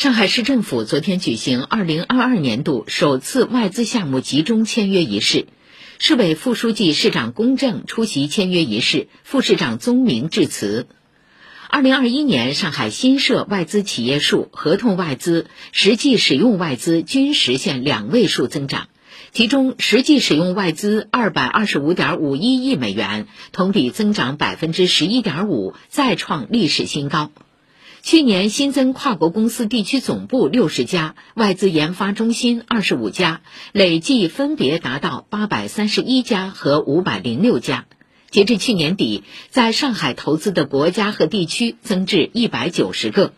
上海市政府昨天举行2022年度首次外资项目集中签约仪式，市委副书记、市长龚正出席签约仪式，副市长宗明致辞。2021年，上海新设外资企业数、合同外资、实际使用外资均实现两位数增长，其中实际使用外资225.51亿美元，同比增长11.5%，再创历史新高。去年新增跨国公司地区总部六十家，外资研发中心二十五家，累计分别达到八百三十一家和五百零六家。截至去年底，在上海投资的国家和地区增至一百九十个。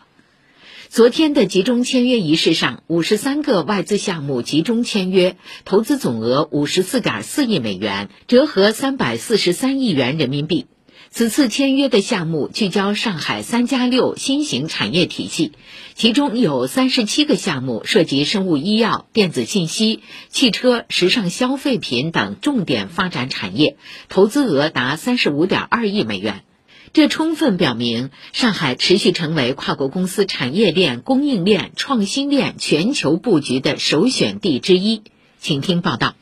昨天的集中签约仪式上，五十三个外资项目集中签约，投资总额五十四点四亿美元，折合三百四十三亿元人民币。此次签约的项目聚焦上海“三加六”新型产业体系，其中有三十七个项目涉及生物医药、电子信息、汽车、时尚消费品等重点发展产业，投资额达三十五点二亿美元。这充分表明，上海持续成为跨国公司产业链、供应链、创新链全球布局的首选地之一。请听报道。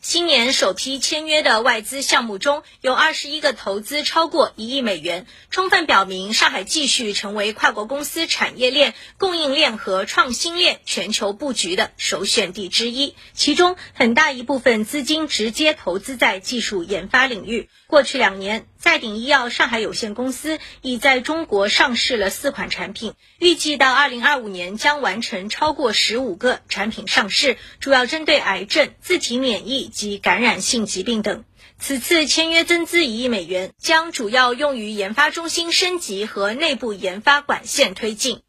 新年首批签约的外资项目中有二十一个投资超过一亿美元，充分表明上海继续成为跨国公司产业链、供应链和创新链全球布局的首选地之一。其中很大一部分资金直接投资在技术研发领域。过去两年，赛鼎医药上海有限公司已在中国上市了四款产品，预计到二零二五年将完成超过十五个产品上市，主要针对癌症、自体免疫及感染性疾病等。此次签约增资一亿美元，将主要用于研发中心升级和内部研发管线推进。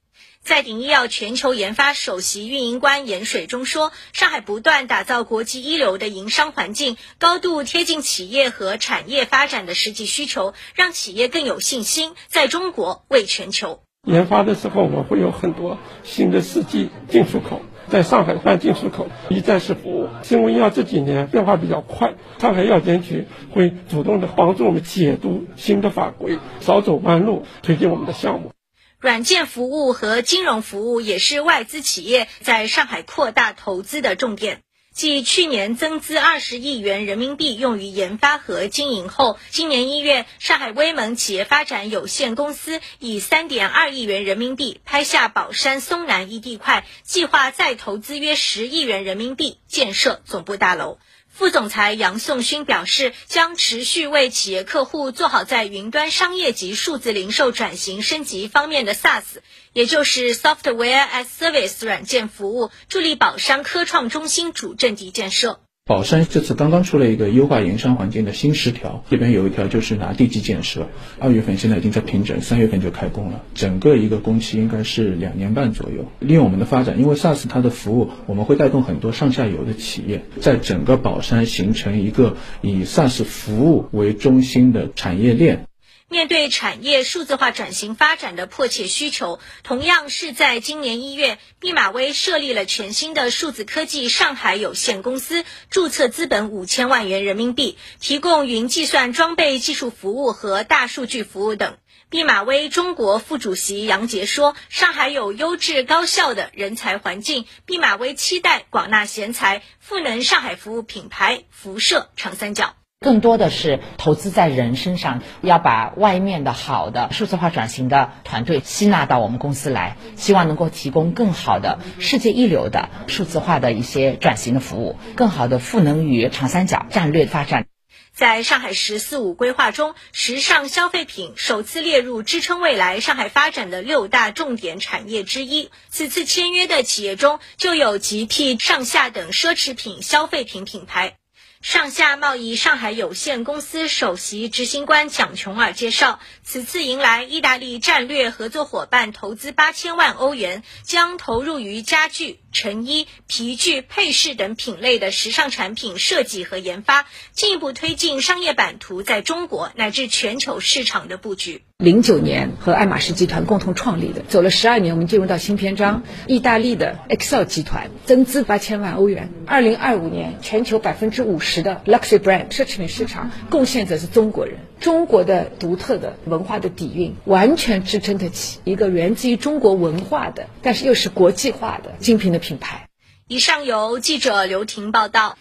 在鼎医药全球研发首席运营官严水中说：“上海不断打造国际一流的营商环境，高度贴近企业和产业发展的实际需求，让企业更有信心在中国为全球研发的时候，我们会有很多新的试剂进出口，在上海办进出口一站式服务。生物医药这几年变化比较快，上海药监局会主动的帮助我们解读新的法规，少走弯路，推进我们的项目。”软件服务和金融服务也是外资企业在上海扩大投资的重点。继去年增资二十亿元人民币用于研发和经营后，今年一月，上海威盟企业发展有限公司以三点二亿元人民币拍下宝山松南一地块，计划再投资约十亿元人民币建设总部大楼。副总裁杨颂勋表示，将持续为企业客户做好在云端商业及数字零售转型升级方面的 SaaS，也就是 Software as Service 软件服务，助力宝山科创中心主阵地建设。宝山这次刚刚出了一个优化营商环境的新十条，这边有一条就是拿地基建设，二月份现在已经在平整，三月份就开工了，整个一个工期应该是两年半左右。利用我们的发展，因为 SaaS 它的服务，我们会带动很多上下游的企业，在整个宝山形成一个以 SaaS 服务为中心的产业链。面对产业数字化转型发展的迫切需求，同样是在今年一月，毕马威设立了全新的数字科技上海有限公司，注册资本五千万元人民币，提供云计算装备技术服务和大数据服务等。毕马威中国副主席杨杰说：“上海有优质高效的人才环境，毕马威期待广纳贤才，赋能上海服务品牌，辐射长三角。”更多的是投资在人身上，要把外面的好的数字化转型的团队吸纳到我们公司来，希望能够提供更好的世界一流的数字化的一些转型的服务，更好的赋能于长三角战略发展。在上海“十四五”规划中，时尚消费品首次列入支撑未来上海发展的六大重点产业之一。此次签约的企业中，就有极替上下等奢侈品消费品品牌。上下贸易上海有限公司首席执行官蒋琼尔介绍，此次迎来意大利战略合作伙伴投资八千万欧元，将投入于家具、成衣、皮具、配饰等品类的时尚产品设计和研发，进一步推进商业版图在中国乃至全球市场的布局。零九年和爱马仕集团共同创立的，走了十二年，我们进入到新篇章。意大利的 Excel 集团增资八千万欧元。二零二五年，全球百分之五十的 luxury brand 奢侈品市场贡献者是中国人。中国的独特的文化的底蕴，完全支撑得起一个源自于中国文化的，但是又是国际化的精品的品牌。以上由记者刘婷报道。